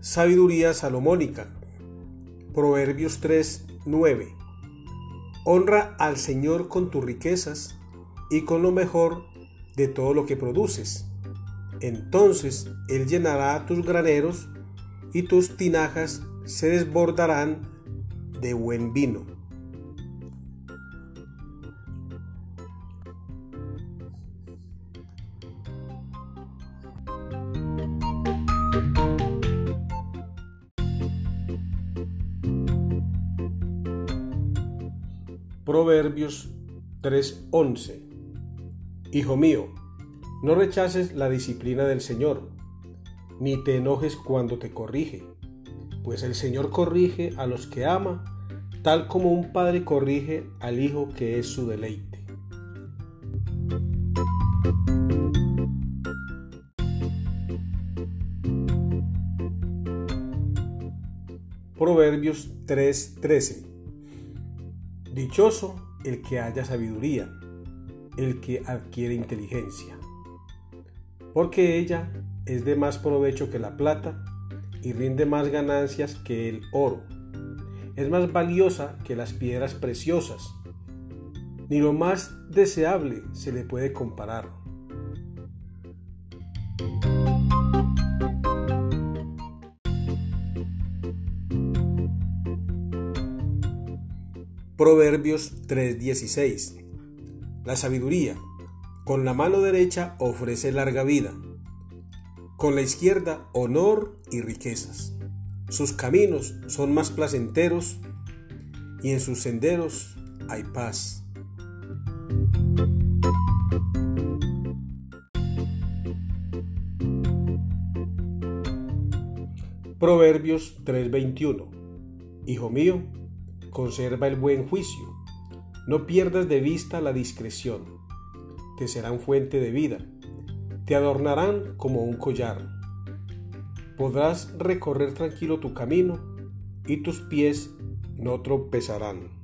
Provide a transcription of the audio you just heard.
Sabiduría salomónica. Proverbios 3, 9. Honra al Señor con tus riquezas y con lo mejor de todo lo que produces. Entonces Él llenará tus graneros y tus tinajas se desbordarán de buen vino. Proverbios 3:11 Hijo mío, no rechaces la disciplina del Señor, ni te enojes cuando te corrige, pues el Señor corrige a los que ama, tal como un padre corrige al hijo que es su deleite. Proverbios 3:13 Dichoso el que haya sabiduría, el que adquiere inteligencia, porque ella es de más provecho que la plata y rinde más ganancias que el oro. Es más valiosa que las piedras preciosas. Ni lo más deseable se le puede comparar. Proverbios 3:16 La sabiduría con la mano derecha ofrece larga vida, con la izquierda honor y riquezas. Sus caminos son más placenteros y en sus senderos hay paz. Proverbios 3:21 Hijo mío, Conserva el buen juicio. No pierdas de vista la discreción. Te serán fuente de vida. Te adornarán como un collar. Podrás recorrer tranquilo tu camino y tus pies no tropezarán.